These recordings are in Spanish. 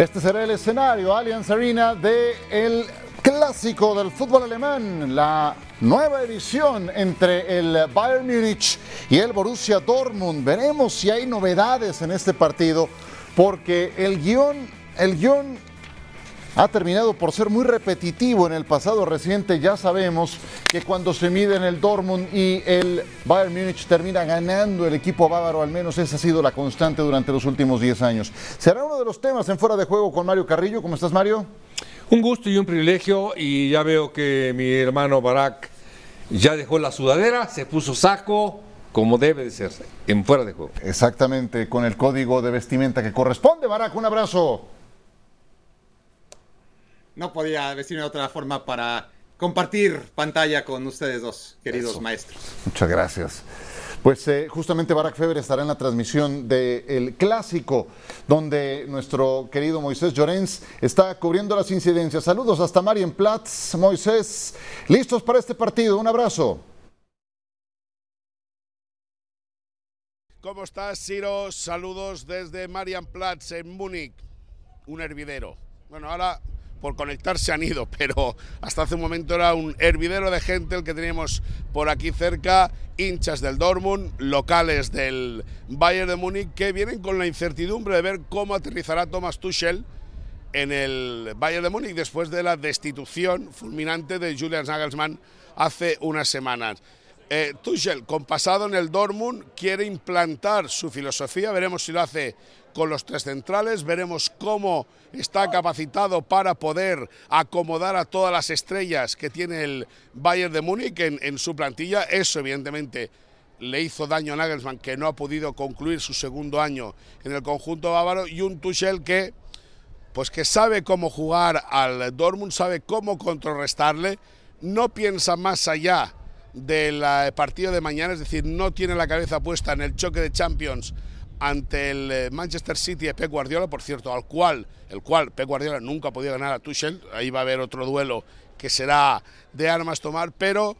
Este será el escenario Allianz Arena de el clásico del fútbol alemán, la nueva edición entre el Bayern Múnich y el Borussia Dortmund. Veremos si hay novedades en este partido, porque el guion, el guion ha terminado por ser muy repetitivo en el pasado reciente. Ya sabemos que cuando se miden el Dortmund y el Bayern Múnich termina ganando el equipo bávaro, al menos esa ha sido la constante durante los últimos 10 años. Será uno de los temas en fuera de juego con Mario Carrillo. ¿Cómo estás, Mario? Un gusto y un privilegio y ya veo que mi hermano Barak ya dejó la sudadera, se puso saco, como debe de ser, en fuera de juego. Exactamente, con el código de vestimenta que corresponde. Barak, un abrazo. No podía decirme de otra forma para compartir pantalla con ustedes dos, queridos Eso. maestros. Muchas gracias. Pues eh, justamente Barack Feber estará en la transmisión del Clásico, donde nuestro querido Moisés Llorens está cubriendo las incidencias. Saludos hasta Marienplatz. Moisés, listos para este partido. Un abrazo. ¿Cómo estás, Ciro? Saludos desde Marianplatz en Múnich, un hervidero. Bueno, ahora por conectar se han ido, pero hasta hace un momento era un hervidero de gente el que teníamos por aquí cerca, hinchas del Dortmund, locales del Bayern de Múnich, que vienen con la incertidumbre de ver cómo aterrizará Thomas Tuchel en el Bayern de Múnich después de la destitución fulminante de Julian Nagelsmann hace unas semanas. Eh, Tuchel, con pasado en el Dortmund, quiere implantar su filosofía. Veremos si lo hace con los tres centrales. Veremos cómo está capacitado para poder acomodar a todas las estrellas que tiene el Bayern de Múnich en, en su plantilla. Eso, evidentemente, le hizo daño a Nagelsmann, que no ha podido concluir su segundo año en el conjunto bávaro. Y un Tuchel que pues que sabe cómo jugar al Dortmund, sabe cómo contrarrestarle, no piensa más allá del eh, partido de mañana, es decir, no tiene la cabeza puesta en el choque de Champions ante el eh, Manchester City de Pep Guardiola, por cierto, al cual, el cual Pep Guardiola nunca ha podido ganar a Tuchel, ahí va a haber otro duelo que será de armas tomar, pero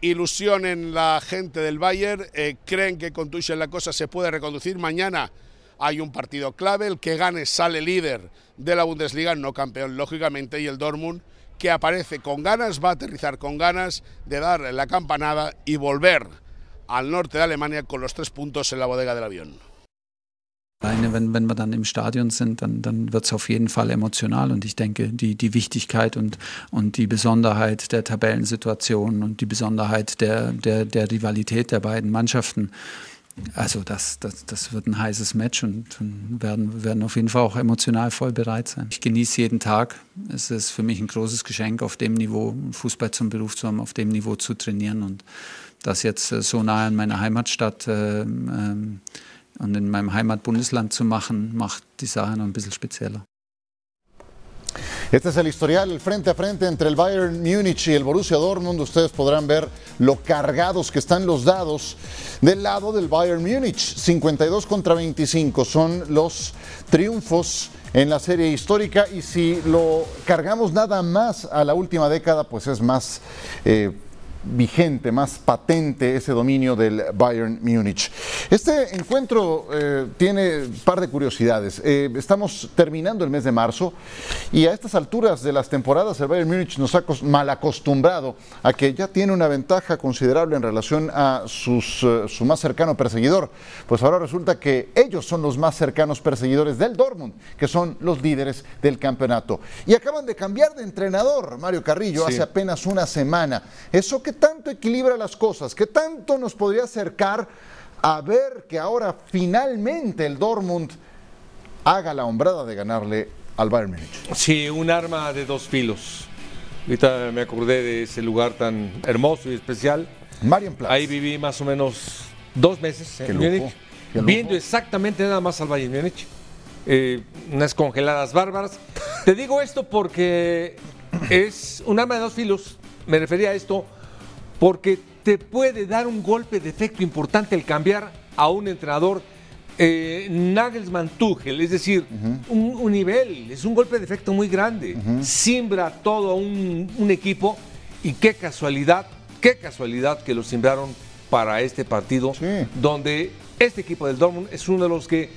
ilusión en la gente del Bayern, eh, creen que con Tuchel la cosa se puede reconducir mañana. Hay un partido clave, el que gane sale líder de la Bundesliga, no campeón lógicamente, y el Dortmund que aparece con ganas, va a aterrizar con ganas de dar la campanada y volver al norte de Alemania con los tres puntos en la bodega del avión. Wenn, wenn wir dann im Stadion sind, dann, dann wird es auf jeden Fall emotional. Und ich denke, die, die Wichtigkeit und, und die Besonderheit der Tabellensituation und die Besonderheit der, der, der Rivalität der beiden Mannschaften, also das, das, das wird ein heißes Match und, werden, werden auf jeden Fall auch emotional voll bereit sein. Ich genieße jeden Tag. Es ist für mich ein großes Geschenk, auf dem Niveau Fußball zum Beruf zu haben, auf dem Niveau zu trainieren und das jetzt äh, so nah an meiner Heimatstadt äh, ähm, und in meinem Heimatbundesland zu machen, macht die Sache noch ein bisschen spezieller. Este es el historial, el frente a frente entre el Bayern Múnich y el Borussia Dortmund. Ustedes podrán ver lo cargados que están los dados del lado del Bayern Múnich. 52 contra 25 son los triunfos en la serie histórica y si lo cargamos nada más a la última década, pues es más... eh, vigente, más patente ese dominio del Bayern Múnich. Este encuentro eh, tiene un par de curiosidades. Eh, estamos terminando el mes de marzo y a estas alturas de las temporadas el Bayern Múnich nos ha mal acostumbrado a que ya tiene una ventaja considerable en relación a sus, eh, su más cercano perseguidor. Pues ahora resulta que ellos son los más cercanos perseguidores del Dortmund, que son los líderes del campeonato. Y acaban de cambiar de entrenador, Mario Carrillo, Sí. hace apenas una semana. ¿Eso qué tanto equilibra las cosas? ¿Qué tanto nos podría acercar a ver que ahora finalmente el Dortmund haga la hombrada de ganarle al Bayern Múnich? Sí, un arma de dos filos. Ahorita me acordé de ese lugar tan hermoso y especial. Marienplatz. Ahí viví más o menos dos meses Qué en Múnich, qué viendo exactamente nada más al Bayern Múnich. Eh, unas congeladas bárbaras. Te digo esto porque es un arma de dos filos. Me refería a esto porque te puede dar un golpe de efecto importante el cambiar a un entrenador eh, Nagelsmann Tuchel, es decir, un, un nivel, es un golpe de efecto muy grande. Simbra todo un, un equipo y qué casualidad, qué casualidad que lo simbraron para este partido, Sí. donde este equipo del Dortmund es uno de los que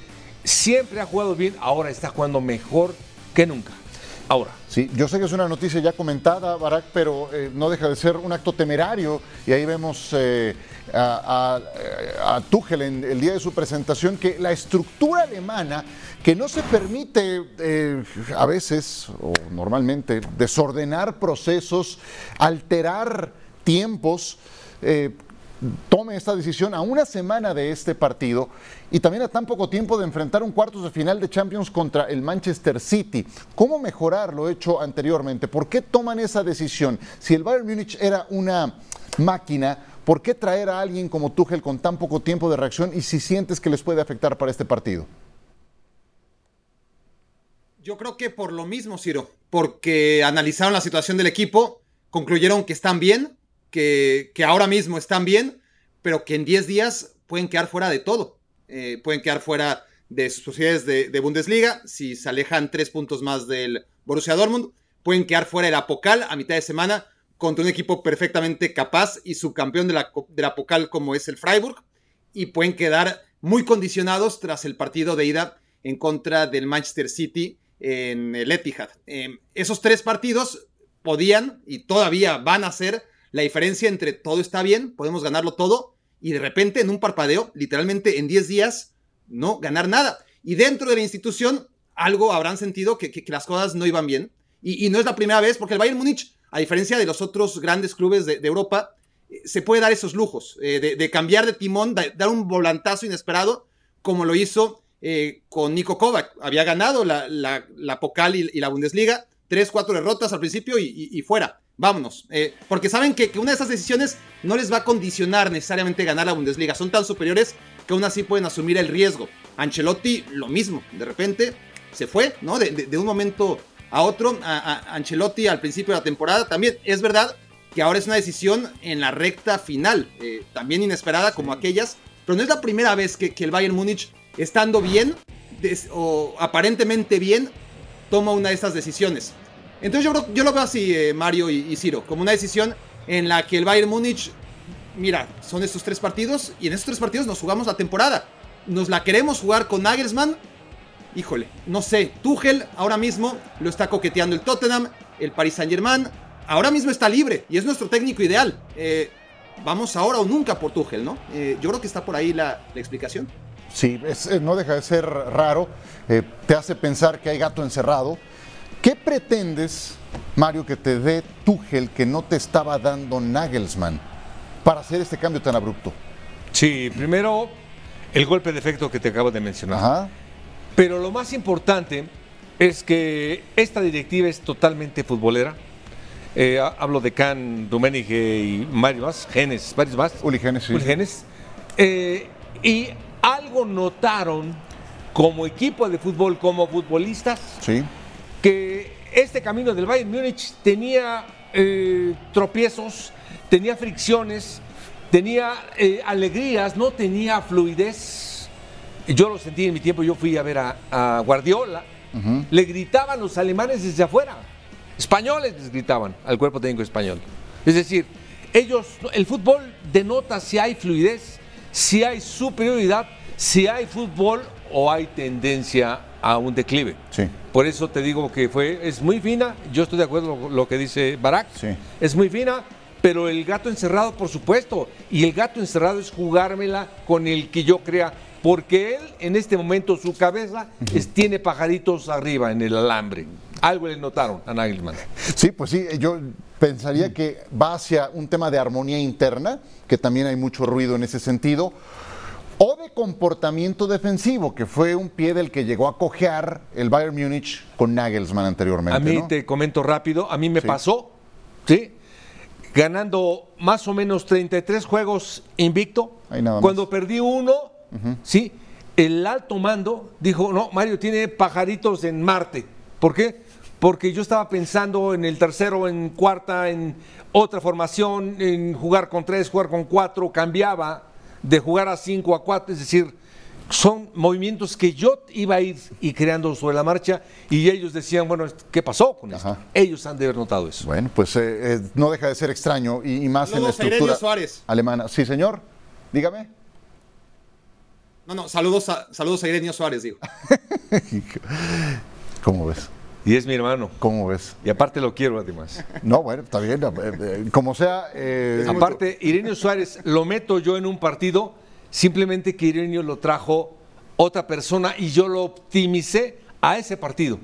siempre ha jugado bien, ahora está jugando mejor que nunca. Ahora. Sí, yo sé que es una noticia ya comentada, Barack, pero eh, no deja de ser un acto temerario. Y ahí vemos eh, a, a, a, Tuchel en el día de su presentación que la estructura alemana, que no se permite eh, a veces o normalmente desordenar procesos, alterar tiempos, eh, tome esta decisión a una semana de este partido y también a tan poco tiempo de enfrentar un cuartos de final de Champions contra el Manchester City. ¿Cómo mejorar lo hecho anteriormente? ¿Por qué toman esa decisión? Si el Bayern Múnich era una máquina, ¿por qué traer a alguien como Tuchel con tan poco tiempo de reacción y si sientes que les puede afectar para este partido? Yo creo que por lo mismo, Ciro, porque analizaron la situación del equipo, concluyeron que están bien, que, ahora mismo están bien, pero que en 10 días pueden quedar fuera de todo. Eh, pueden quedar fuera de sus posibilidades de, de, Bundesliga si se alejan tres puntos más del Borussia Dortmund. Pueden quedar fuera del Apocal a mitad de semana contra un equipo perfectamente capaz y subcampeón de la, de Apocal como es el Freiburg. Y pueden quedar muy condicionados tras el partido de ida en contra del Manchester City en el Etihad. Eh, esos tres partidos podían y todavía van a ser la diferencia entre todo está bien, podemos ganarlo todo, y de repente en un parpadeo, literalmente en 10 días, no ganar nada. Y dentro de la institución, algo habrán sentido que, las cosas no iban bien. Y, no es la primera vez, porque el Bayern Múnich, a diferencia de los otros grandes clubes de, Europa, eh, se puede dar esos lujos eh, de, de, cambiar de timón, de, dar un volantazo inesperado, como lo hizo eh, con Nico Kovac. Había ganado la, la, la Pokal y, la Bundesliga, tres, cuatro derrotas al principio y fuera. Vámonos. Eh, porque saben que, que, una de esas decisiones no les va a condicionar necesariamente ganar la Bundesliga. Son tan superiores que aún así pueden asumir el riesgo. Ancelotti, lo mismo. De repente se fue, ¿no? De, de, de un momento a otro. A, a, Ancelotti al principio de la temporada también. Es verdad que ahora es una decisión en la recta final. Eh, también inesperada como aquellas. Pero no es la primera vez que, que el Bayern Múnich, estando bien des, o aparentemente bien, toma una de estas decisiones. Entonces yo, yo lo veo así, eh, Mario y, Ciro, como una decisión en la que el Bayern Múnich, mira, son estos tres partidos y en estos tres partidos nos jugamos la temporada. Nos la queremos jugar con Nagelsmann. Híjole, no sé, Tuchel ahora mismo lo está coqueteando el Tottenham, el Paris Saint Germain, ahora mismo está libre y es nuestro técnico ideal. Eh, vamos ahora o nunca por Tuchel, ¿no? Eh, yo creo que está por ahí la, explicación. Sí, no deja de ser raro, te hace pensar que hay gato encerrado. ¿Qué pretendes, Mario, que te dé Tuchel que no te estaba dando Nagelsmann para hacer este cambio tan abrupto? Sí, primero el golpe de efecto que te acabo de mencionar. Ajá. Pero lo más importante es que esta directiva es totalmente futbolera. Eh, hablo de Can, Rummenigge y Mario más, Genes, varios más. Uli Genes, sí. Uli Genes. Eh, y algo notaron como equipo de fútbol, como futbolistas. Sí que este camino del Bayern Múnich tenía eh, tropiezos, tenía fricciones, tenía eh, alegrías, no tenía fluidez. Yo lo sentí en mi tiempo, yo fui a ver a, a Guardiola, uh -huh. le gritaban los alemanes desde afuera, españoles les gritaban al cuerpo técnico español. Es decir, ellos, el fútbol denota si hay fluidez, si hay superioridad, si hay fútbol o hay tendencia a un declive. Sí. Por eso te digo que fue, es muy fina, yo estoy de acuerdo con lo que dice Barak, sí. es muy fina, pero el gato encerrado, por supuesto, y el gato encerrado es jugármela con el que yo crea, porque él en este momento su cabeza uh -huh. es, tiene pajaritos arriba en el alambre. Algo le notaron a Nagelman. Sí, pues sí, yo pensaría que va hacia un tema de armonía interna, que también hay mucho ruido en ese sentido comportamiento defensivo, que fue un pie del que llegó a cojear el Bayern Múnich con Nagelsmann anteriormente. A mí ¿no? te comento rápido, a mí me Sí. pasó, ¿sí? Ganando más o menos 33 juegos invicto. Cuando perdí uno, ¿sí? El alto mando dijo, no, Mario tiene pajaritos en Marte. ¿Por qué? Porque yo estaba pensando en el tercero, en cuarta, en otra formación, en jugar con tres, jugar con cuatro, cambiaba de jugar a 5 a 4, es decir, son movimientos que yo iba a ir y creando sobre la marcha y ellos decían, bueno, ¿qué pasó con esto? Ajá. Ellos han de haber notado eso. Bueno, pues eh, eh, no deja de ser extraño y, y más en la Saludos a Ireneo estructura Suárez. alemana. Sí, señor, dígame. No, no, saludos a, saludos a Irenio Suárez, digo. ¿Cómo ves? Y es mi hermano. ¿Cómo ves? Y aparte lo quiero, además. No, bueno, está bien. Eh, eh, como sea. Eh, aparte, Irenio Suárez lo meto yo en un partido, simplemente que Irenio lo trajo otra persona y yo lo optimicé a ese partido.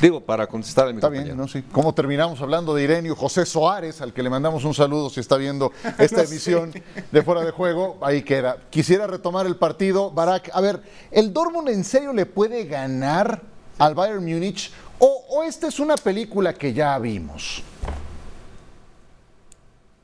Digo, para contestar a mi Está bien, ¿no? Sí. ¿Cómo terminamos hablando de Irenio José Soares, al que le mandamos un saludo si está viendo esta emisión de Fuera de Juego? Ahí queda. Quisiera retomar el partido. Barak, a ver, ¿el Dortmund en serio le puede ganar al Bayern Múnich o, esta es una película que ya vimos?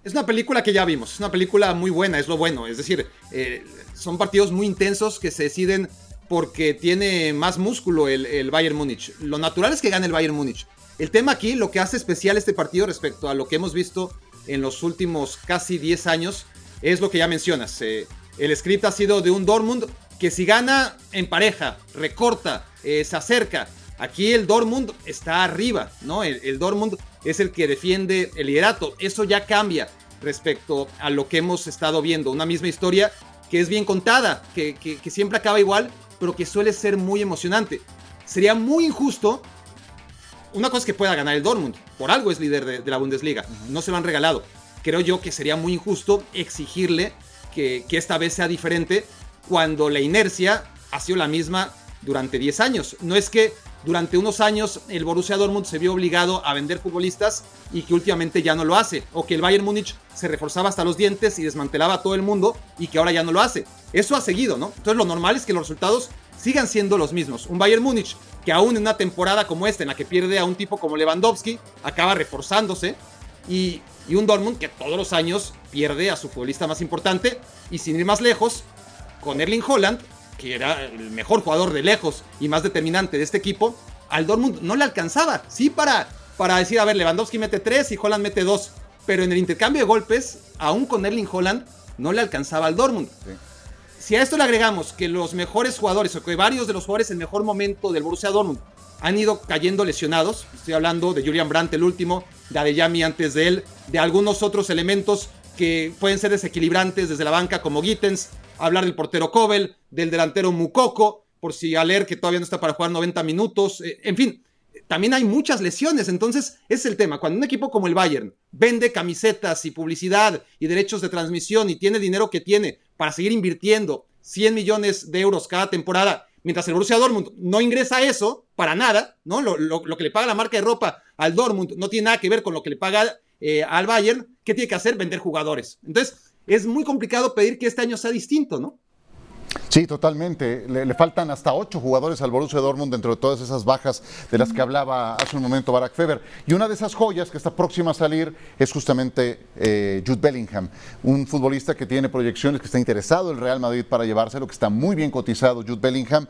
Es una película que ya vimos, es una película muy buena, es lo bueno. Es decir, eh, son partidos muy intensos que se deciden porque tiene más músculo el, Bayern Múnich. Lo natural es que gane el Bayern Múnich. El tema aquí, lo que hace especial este partido respecto a lo que hemos visto en los últimos casi 10 años, es lo que ya mencionas. Eh, el script ha sido de un Dortmund que si gana en pareja, recorta, eh, se acerca. Aquí el Dortmund está arriba, ¿no? El, el Dortmund es el que defiende el liderato. Eso ya cambia respecto a lo que hemos estado viendo. Una misma historia que es bien contada, que, siempre acaba igual, pero que suele ser muy emocionante. Sería muy injusto. Una cosa es que pueda ganar el Dortmund, por algo es líder de, la Bundesliga, no se lo han regalado. Creo yo que sería muy injusto exigirle que, que esta vez sea diferente cuando la inercia ha sido la misma durante 10 años. No es que durante unos años el Borussia Dortmund se vio obligado a vender futbolistas y que últimamente ya no lo hace, o que el Bayern Múnich se reforzaba hasta los dientes y desmantelaba a todo el mundo y que ahora ya no lo hace. Eso ha seguido, ¿no? Entonces lo normal es que los resultados sigan siendo los mismos. Un Bayern Múnich que aún en una temporada como esta, en la que pierde a un tipo como Lewandowski, acaba reforzándose y, y un Dortmund que todos los años pierde a su futbolista más importante y sin ir más lejos, con Erling Holland que era el mejor jugador de lejos y más determinante de este equipo, al Dortmund no le alcanzaba. Sí, para, para decir, a ver, Lewandowski mete tres y Holland mete dos. Pero en el intercambio de golpes, aún con Erling Holland, no le alcanzaba al Dortmund. Si a esto le agregamos que los mejores jugadores, o que varios de los jugadores en mejor momento del Borussia Dortmund han ido cayendo lesionados, estoy hablando de Julian Brandt el último, de Adeyami antes de él, de algunos otros elementos que pueden ser desequilibrantes desde la banca como Gittens, hablar del portero Kobel, del delantero Mukoko, por si Aler que todavía no está para jugar 90 minutos, eh, en fin, también hay muchas lesiones, entonces es el tema, cuando un equipo como el Bayern vende camisetas y publicidad y derechos de transmisión y tiene dinero que tiene para seguir invirtiendo 100 millones de euros cada temporada, mientras el Borussia Dortmund no ingresa eso para nada, ¿no? Lo, que le paga la marca de ropa al Dortmund no tiene nada que ver con lo que le paga eh, al Bayern, ¿qué tiene que hacer? Vender jugadores. Entonces, es muy complicado pedir que este año sea distinto, ¿no? Sí, totalmente. Le, faltan hasta ocho jugadores al Borussia Dortmund dentro de todas esas bajas de las que hablaba hace un momento Barack Feber. Y una de esas joyas que está próxima a salir es justamente eh, Jude Bellingham, un futbolista que tiene proyecciones, que está interesado el Real Madrid para llevárselo, que está muy bien cotizado Jude Bellingham.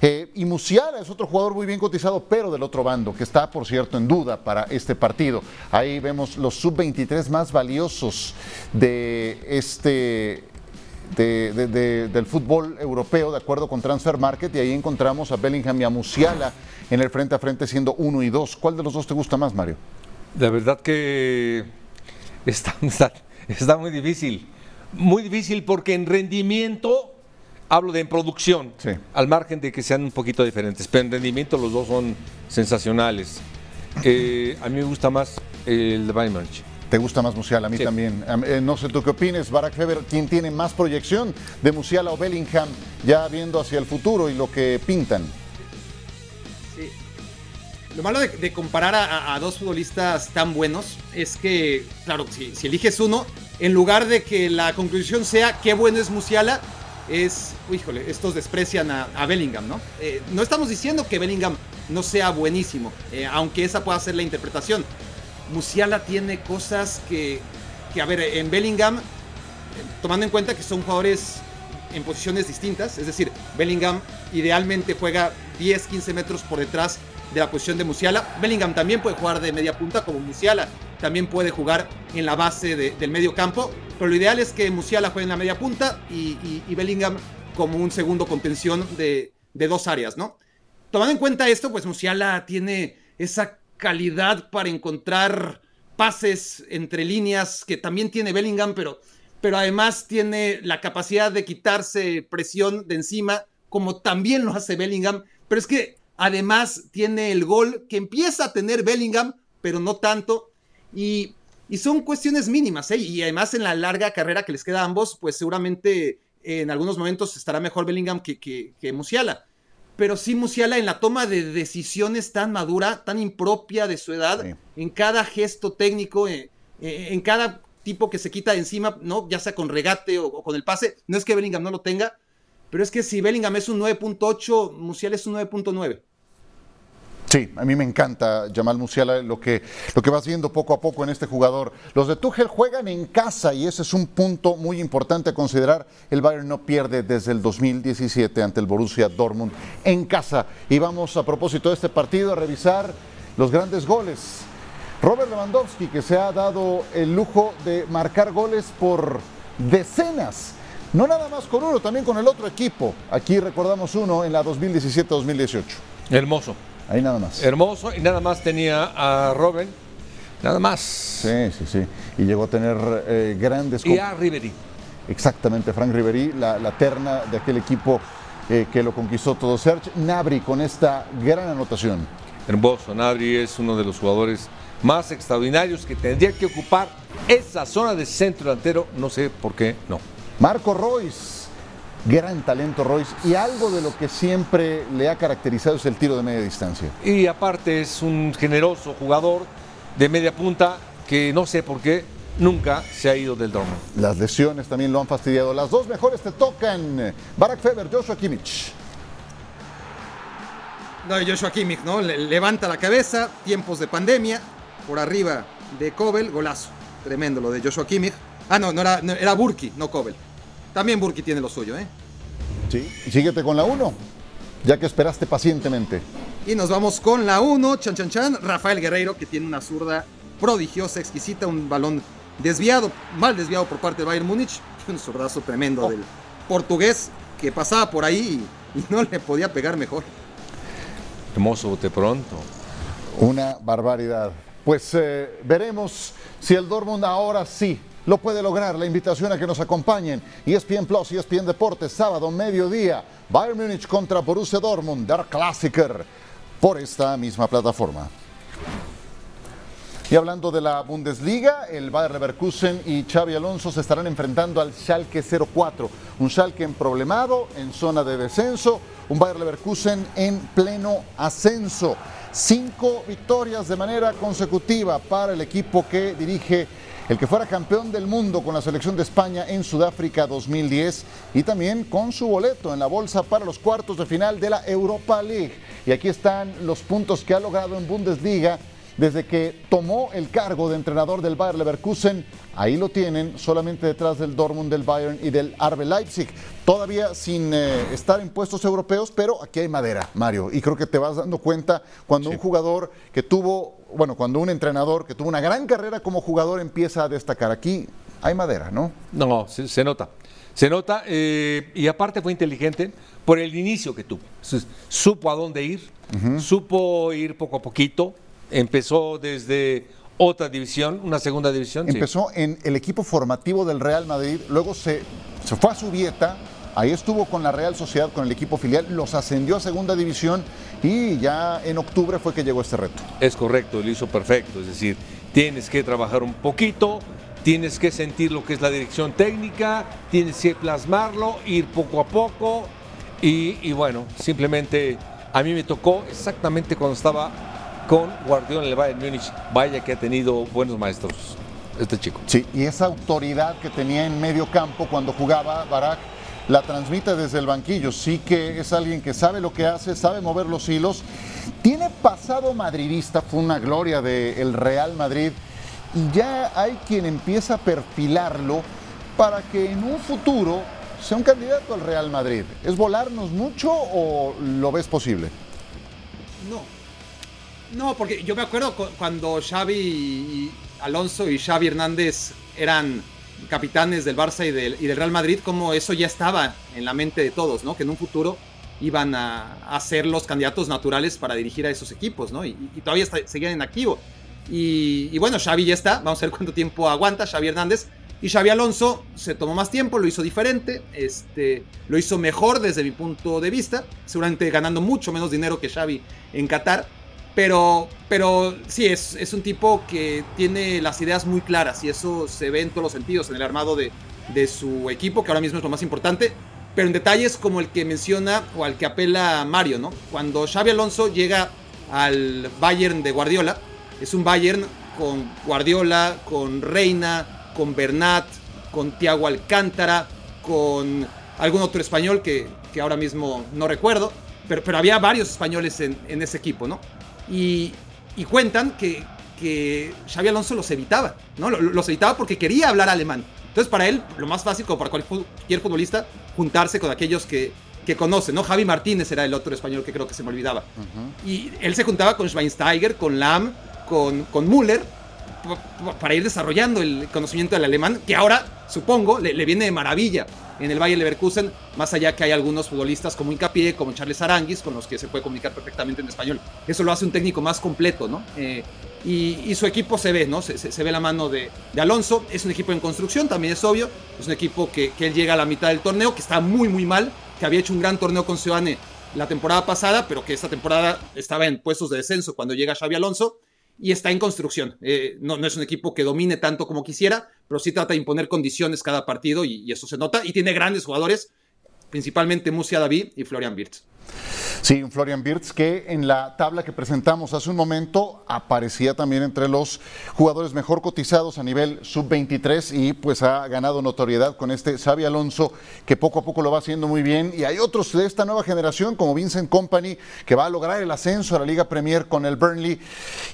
Eh, y Musiala es otro jugador muy bien cotizado, pero del otro bando, que está, por cierto, en duda para este partido. Ahí vemos los sub-23 más valiosos de este del fútbol europeo, de acuerdo con Transfer Market, y ahí encontramos a Bellingham y a Musiala en el frente a frente siendo uno y dos. ¿Cuál de los dos te gusta más, Mario? La verdad que está, está, muy difícil. Muy difícil porque en rendimiento, hablo de en producción, al margen de que sean un poquito diferentes, pero en rendimiento los dos son sensacionales. Eh, a mí me gusta más el de Bayern ¿Te gusta más Musiala? A mí también. Eh, no sé tú qué opines, Barack Feber, ¿quién tiene más proyección de Musiala o Bellingham ya viendo hacia el futuro y lo que pintan? Sí. Lo malo de, comparar a, dos futbolistas tan buenos es que, claro, si, eliges uno, en lugar de que la conclusión sea qué bueno es Musiala, es, híjole, estos desprecian a, Bellingham, ¿no? Eh, no estamos diciendo que Bellingham no sea buenísimo, eh, aunque esa pueda ser la interpretación. Musiala tiene cosas que, que, a ver, en Bellingham, tomando en cuenta que son jugadores en posiciones distintas, es decir, Bellingham idealmente juega 10, 15 metros por detrás de la posición de Musiala. Bellingham también puede jugar de media punta como Musiala, también puede jugar en la base del medio campo, pero lo ideal es que Musiala juegue en la media punta y, Bellingham como un segundo contención de, de, dos áreas, ¿no? Tomando en cuenta esto, pues Musiala tiene esa calidad para encontrar pases entre líneas que también tiene Bellingham, pero, pero además tiene la capacidad de quitarse presión de encima, como también lo hace Bellingham. Pero es que Además, tiene el gol que empieza a tener Bellingham, pero no tanto. Y, son cuestiones mínimas, ¿eh? Y además en la larga carrera que les queda a ambos, pues seguramente en algunos momentos estará mejor Bellingham que, que, Musiala. Pero sí Musiala en la toma de decisiones tan madura, tan impropia de su edad, en cada gesto técnico, eh, eh, en cada tipo que se quita de encima, ¿no? Ya sea con regate o, con el pase. No es que Bellingham no lo tenga, pero es que si Bellingham es un 9.8, Musiala es un 9.9. Sí, a mí me encanta Jamal Musiala, lo que, lo que vas viendo poco a poco en este jugador. Los de Tuchel juegan en casa y ese es un punto muy importante a considerar. El Bayern no pierde desde el 2017 ante el Borussia Dortmund en casa. Y vamos a propósito de este partido a revisar los grandes goles Robert Lewandowski, que se ha dado el lujo de marcar goles por decenas, no nada más con uno, también con el otro equipo. Aquí recordamos uno en la 2017-2018. Hermoso. Ahí nada más. Hermoso, y nada más tenía a Robert, nada más. Sí, sí, sí. Y llegó a tener eh, grandes... Y a Ribery. Exactamente, Frank Ribery, la, terna de aquel equipo eh, que lo conquistó todo. Serge Nabri con esta gran anotación. Hermoso, Nabri es uno de los jugadores más extraordinarios que tendría que ocupar esa zona de centro delantero, no sé por qué no. Marco Royce, gran talento Royce, y algo de lo que siempre le ha caracterizado es el tiro de media distancia. Y aparte es un generoso jugador de media punta que no sé por qué nunca se ha ido del Dortmund. Las lesiones también lo han fastidiado. Las dos mejores te tocan. Barack Feber, Joshua Kimmich. No, Joshua Kimmich, ¿no? levanta la cabeza, tiempos de pandemia, por arriba de Kobel, golazo. Tremendo lo de Joshua Kimmich. Ah, no, no era, era Burki, no Kobel. También Burki tiene lo suyo, ¿eh? Sí, síguete con la 1, ya que esperaste pacientemente. Y nos vamos con la 1, chan chan chan, Rafael Guerreiro, que tiene una zurda prodigiosa, exquisita, un balón desviado, mal desviado por parte de Bayern Múnich, un zurdazo tremendo oh. del portugués que pasaba por ahí y, no le podía pegar mejor. Hermoso de pronto. Una barbaridad. Pues eh, veremos si el Dortmund ahora sí lo puede lograr. La invitación a que nos acompañen. ESPN Plus, ESPN Deportes, sábado, mediodía. Bayern Múnich contra Borussia Dortmund, der Klassiker, por esta misma plataforma. Y hablando de la Bundesliga, el Bayer Leverkusen y Xavi Alonso se estarán enfrentando al Schalke 04, un Schalke en problemado, en zona de descenso, un Bayer Leverkusen en pleno ascenso. Cinco victorias de manera consecutiva para el equipo que dirige el que fuera campeón del mundo con la selección de España en Sudáfrica 2010 y también con su boleto en la bolsa para los cuartos de final de la Europa League. Y aquí están los puntos que ha logrado en Bundesliga desde que tomó el cargo de entrenador del Bayer Leverkusen. Ahí lo tienen, solamente detrás del Dortmund, del Bayern y del RB Leipzig. Todavía sin eh, estar en puestos europeos, pero aquí hay madera, Mario. Y creo que te vas dando cuenta cuando un jugador que tuvo, bueno, cuando un entrenador que tuvo una gran carrera como jugador empieza a destacar. Aquí hay madera, ¿no? No, se, nota. Se nota, eh, y aparte fue inteligente por el inicio que tuvo. Supo a dónde ir, supo ir poco a poquito, Empezó desde otra división, una segunda división. Empezó en el equipo formativo del Real Madrid, luego se, se fue a su dieta, ahí estuvo con la Real Sociedad, con el equipo filial, los ascendió a segunda división y ya en octubre fue que llegó este reto. Es correcto, lo hizo perfecto, es decir, tienes que trabajar un poquito, tienes que sentir lo que es la dirección técnica, tienes que plasmarlo, ir poco a poco y, y bueno, simplemente a mí me tocó exactamente cuando estaba con Guardiola en el Bayern Múnich. Vaya que ha tenido buenos maestros este chico. Sí, y esa autoridad que tenía en medio campo cuando jugaba Barak la transmite desde el banquillo. Sí que es alguien que sabe lo que hace, sabe mover los hilos. Tiene pasado madridista, fue una gloria del Real Madrid. Y ya hay quien empieza a perfilarlo para que en un futuro sea un candidato al Real Madrid. ¿Es volarnos mucho o lo ves posible? No, no, porque yo me acuerdo cuando Xavi Alonso y Xavi Hernández eran capitanes del Barça y del, Real Madrid, como eso ya estaba en la mente de todos, ¿no? Que en un futuro iban a, ser los candidatos naturales para dirigir a esos equipos, ¿no? Y, todavía seguían en activo. Y, y, bueno, Xavi ya está, vamos a ver cuánto tiempo aguanta Xavi Hernández, Y Xavi Alonso se tomó más tiempo, lo hizo diferente, este, lo hizo mejor desde mi punto de vista, seguramente ganando mucho menos dinero que Xavi en Qatar, pero, pero sí, es, es un tipo que tiene las ideas muy claras y eso se ve en todos los sentidos, en el armado de, de su equipo, que ahora mismo es lo más importante, pero en detalles como el que menciona o al que apela Mario, ¿no? Cuando Xavi Alonso llega al Bayern de Guardiola, es un Bayern con Guardiola, con Reina, con Bernat, con Thiago Alcántara, con algún otro español que, que ahora mismo no recuerdo, pero, pero había varios españoles en, en ese equipo, ¿no? Y, y cuentan que, que Xavi Alonso los evitaba, ¿no? Los evitaba porque quería hablar alemán. Entonces, para él, lo más fácil, como para cualquier futbolista, juntarse con aquellos que, que conoce, ¿no? Javi Martínez era el otro español que creo que se me olvidaba. Uh -huh. Y él se juntaba con Schweinsteiger, con Lahm, con, con Müller, para ir desarrollando el conocimiento del alemán, que ahora, supongo, le, le, viene de maravilla en el Bayern Leverkusen, más allá que hay algunos futbolistas como Hincapié, como Charles Aranguis, con los que se puede comunicar perfectamente en español. Eso lo hace un técnico más completo, ¿no? Eh, y, y, su equipo se ve, ¿no? Se, se, se, ve la mano de, de, Alonso. Es un equipo en construcción, también es obvio. Es un equipo que, que, él llega a la mitad del torneo, que está muy, muy mal, que había hecho un gran torneo con Seoane la temporada pasada, pero que esta temporada estaba en puestos de descenso cuando llega Xavi Alonso y está en construcción. Eh, no, no, es un equipo que domine tanto como quisiera, pero sí trata de imponer condiciones cada partido y, y eso se nota. Y tiene grandes jugadores, principalmente Musia David y Florian Wirtz. Sí, un Florian Wirtz que en la tabla que presentamos hace un momento aparecía también entre los jugadores mejor cotizados a nivel sub-23 y pues ha ganado notoriedad con este Xavi Alonso que poco a poco lo va haciendo muy bien y hay otros de esta nueva generación como Vincent Company que va a lograr el ascenso a la Liga Premier con el Burnley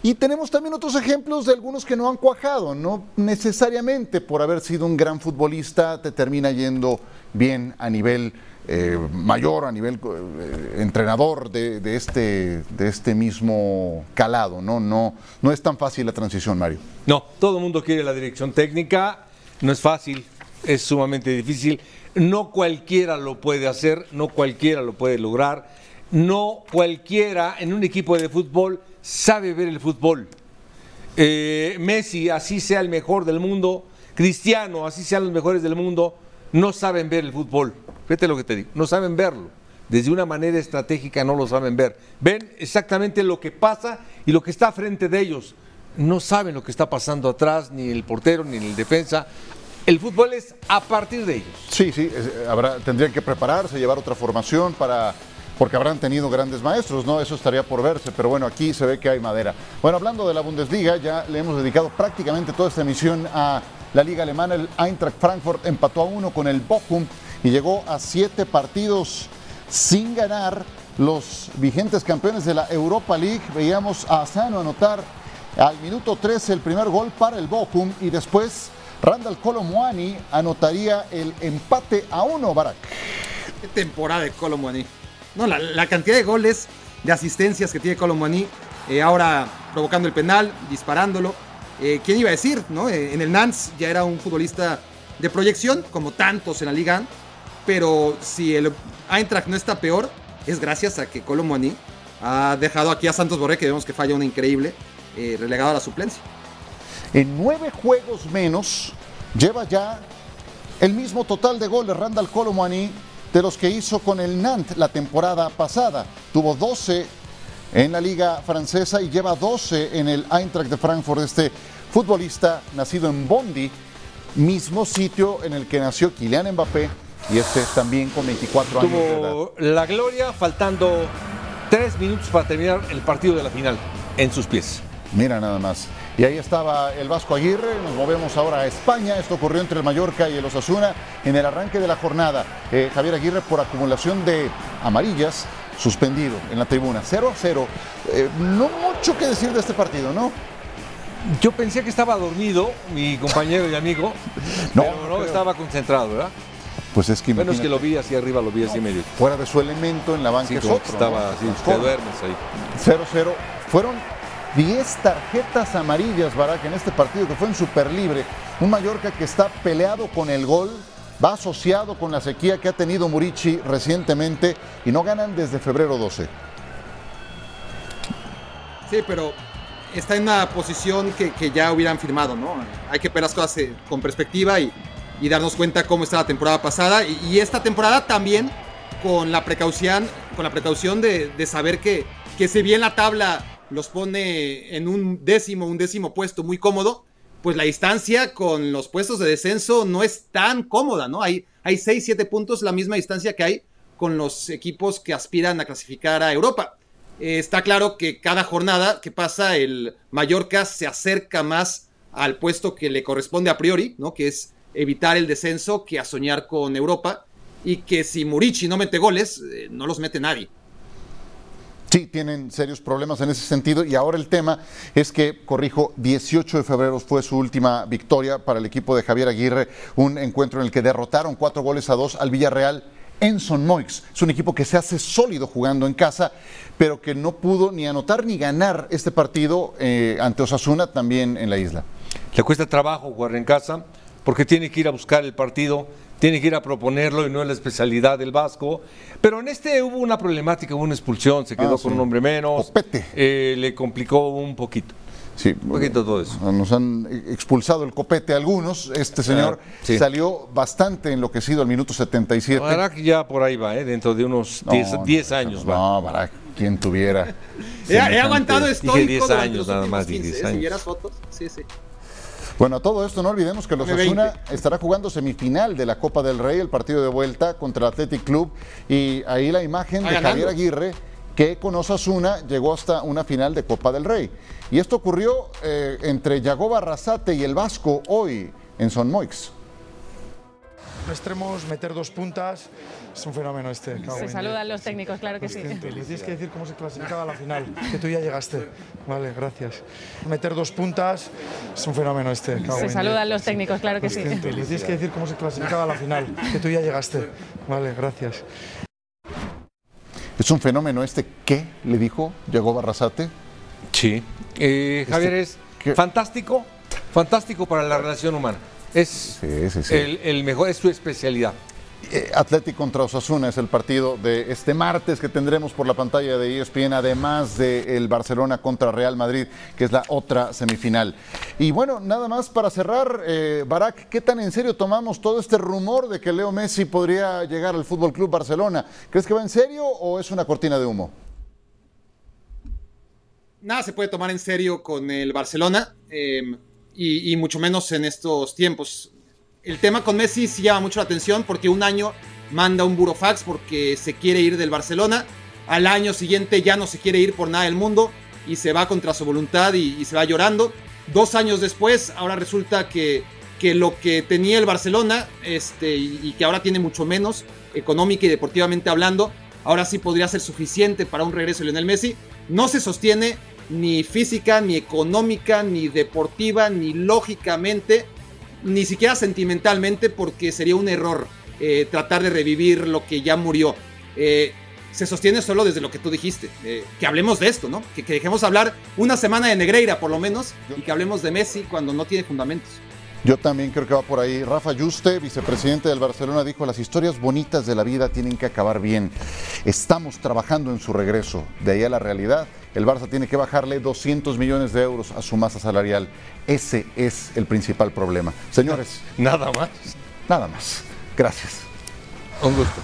y tenemos también otros ejemplos de algunos que no han cuajado, no necesariamente por haber sido un gran futbolista te termina yendo bien a nivel eh, mayor a nivel eh, entrenador de, de, este, de este mismo calado. ¿no? No, no es tan fácil la transición, Mario. No, todo el mundo quiere la dirección técnica, no es fácil, es sumamente difícil. No cualquiera lo puede hacer, no cualquiera lo puede lograr, no cualquiera en un equipo de fútbol sabe ver el fútbol. Eh, Messi, así sea el mejor del mundo, Cristiano, así sean los mejores del mundo, no saben ver el fútbol. Fíjate lo que te digo, no saben verlo. Desde una manera estratégica no lo saben ver. Ven exactamente lo que pasa y lo que está frente de ellos. No saben lo que está pasando atrás, ni el portero, ni el defensa. El fútbol es a partir de ellos. Sí, sí, habrá, tendrían que prepararse, llevar otra formación para porque habrán tenido grandes maestros, ¿no? Eso estaría por verse, pero bueno, aquí se ve que hay madera. Bueno, hablando de la Bundesliga, ya le hemos dedicado prácticamente toda esta emisión a la liga alemana. El Eintracht Frankfurt empató a uno con el Bochum y llegó a siete partidos sin ganar. Los vigentes campeones de la Europa League, veíamos a Asano anotar al minuto 13 el primer gol para el Bochum y después Randall Colomwani anotaría el empate a uno, Barak. Qué temporada de Colomwani. No, la, cantidad de goles, de asistencias que tiene Colomwani, eh, ahora provocando el penal, disparándolo. Eh, ¿Quién iba a decir? No? Eh, en el Nantes ya era un futbolista de proyección, como tantos en la liga pero si el Eintracht no está peor, es gracias a que Colomboani ha dejado aquí a Santos Borré, que vemos que falla una increíble, eh, relegado a la suplencia. En nueve juegos menos, lleva ya el mismo total de goles Randall Colomboani de los que hizo con el Nantes la temporada pasada. Tuvo 12 en la liga francesa y lleva 12 en el Eintracht de Frankfurt. Este futbolista nacido en Bondi, mismo sitio en el que nació Kylian Mbappé y este también con 24 años. Tuvo de edad. la gloria faltando tres minutos para terminar el partido de la final en sus pies. Mira nada más. Y ahí estaba el Vasco Aguirre. Nos movemos ahora a España. Esto ocurrió entre el Mallorca y el Osasuna en el arranque de la jornada. Eh, Javier Aguirre por acumulación de amarillas suspendido en la tribuna. 0 a 0. Eh, no mucho que decir de este partido, ¿no? Yo pensé que estaba dormido, mi compañero y amigo. no, pero no, estaba concentrado, ¿verdad? Pues es que Bueno, es que lo vi así arriba, lo vi así medio. Fuera de su elemento en la banca sí, es otro, estaba ¿no? así, te duermes ahí. 0-0. Fueron 10 tarjetas amarillas, Barak, en este partido que fue en super libre. Un Mallorca que está peleado con el gol, va asociado con la sequía que ha tenido Murici recientemente y no ganan desde febrero 12. Sí, pero está en una posición que, que ya hubieran firmado, ¿no? Hay que ver las cosas eh, con perspectiva y, y darnos cuenta cómo está la temporada pasada y, y esta temporada también con la precaución, con la precaución de, de saber que, que si bien la tabla los pone en un décimo, un décimo puesto muy cómodo, pues la distancia con los puestos de descenso no es tan cómoda, ¿no? Hay, hay 6, 7 puntos, la misma distancia que hay con los equipos que aspiran a clasificar a Europa. Eh, está claro que cada jornada que pasa, el Mallorca se acerca más al puesto que le corresponde a priori, ¿no? Que es evitar el descenso que a soñar con Europa. Y que si Murici no mete goles, eh, no los mete nadie. Sí, tienen serios problemas en ese sentido y ahora el tema es que, corrijo, 18 de febrero fue su última victoria para el equipo de Javier Aguirre, un encuentro en el que derrotaron cuatro goles a dos al Villarreal en Son Moix. Es un equipo que se hace sólido jugando en casa, pero que no pudo ni anotar ni ganar este partido eh, ante Osasuna también en la isla. Le cuesta trabajo jugar en casa porque tiene que ir a buscar el partido, tiene que ir a proponerlo y no es la especialidad del Vasco. Pero en este hubo una problemática, hubo una expulsión, se quedó Ah, sí. con un hombre menos, eh, le complicó un poquito. Sí, Un poquito todo eso. Nos han expulsado el copete algunos. Este señor Ah, sí. salió bastante enloquecido al minuto 77. Barak ya por ahí va, ¿eh? dentro de unos 10 No, 10 no, años va. No, Barak, quien tuviera. He, he aguantado Dije 10 durante años, los nada últimos más, dije 15, 10 ¿eh? Si años. vieras fotos, sí, sí. Bueno, a todo esto no olvidemos que los Asuna 20. estará jugando semifinal de la Copa del Rey, el partido de vuelta contra el Athletic Club. Y ahí la imagen de. Javier Aguirre, que con Osasuna llegó hasta una final de Copa del Rey. Y esto ocurrió eh, entre Yagoba Arrasate y el Vasco hoy en Son Moix. extremos, meter dos puntas, es un fenómeno este. cago Se saludan los técnicos, claro que sí. Consciente. Le tienes que decir cómo se clasificaba a la final, que tú ya llegaste. Vale, gracias. Meter dos puntas, es un fenómeno este. cago Se saludan los técnicos, claro que sí. Consciente. Le tienes que decir cómo se clasificaba a la final, que tú ya llegaste. Vale, gracias. Es un fenómeno este que le dijo Yagoba Arrasate. Sí. Eh, Javier es ¿qué? fantástico, fantástico para la relación humana. Es Sí, sí, sí. El, el mejor, es su especialidad. Eh, Athletic contra Osasuna es el partido de este martes que tendremos por la pantalla de ESPN, además del Barcelona contra Real Madrid, que es la otra semifinal. Y bueno, nada más para cerrar, eh, Barak, ¿qué tan en serio tomamos todo este rumor de que Leo Messi podría llegar al Fútbol Club Barcelona? ¿Crees que va en serio o es una cortina de humo? nada se puede tomar en serio con el Barcelona eh, y mucho menos en estos tiempos. El tema con Messi sí llama mucho la atención porque un año manda un burofax porque se quiere ir del Barcelona, al año siguiente ya no se quiere ir por nada del mundo y se va contra su voluntad y, se va llorando. Dos años después, ahora resulta que, que lo que tenía el Barcelona este, y, y que ahora tiene mucho menos, económica y deportivamente hablando, ahora sí podría ser suficiente para un regreso de Lionel Messi. No se sostiene ni física, ni económica, ni deportiva, ni lógicamente, ni siquiera sentimentalmente, porque sería un error eh, tratar de revivir lo que ya murió. Eh, se sostiene solo desde lo que tú dijiste, eh, que hablemos de esto, ¿no? Que, que dejemos hablar una semana de Negreira, por lo menos, y que hablemos de Messi cuando no tiene fundamentos. Yo también creo que va por ahí. Rafa Yuste, vicepresidente del Barcelona, dijo, las historias bonitas de la vida tienen que acabar bien. Estamos trabajando en su regreso. De ahí a la realidad, el Barça tiene que bajarle 200 millones de euros a su masa salarial. Ese es el principal problema. Señores, Nada más. nada más. Gracias. Un gusto.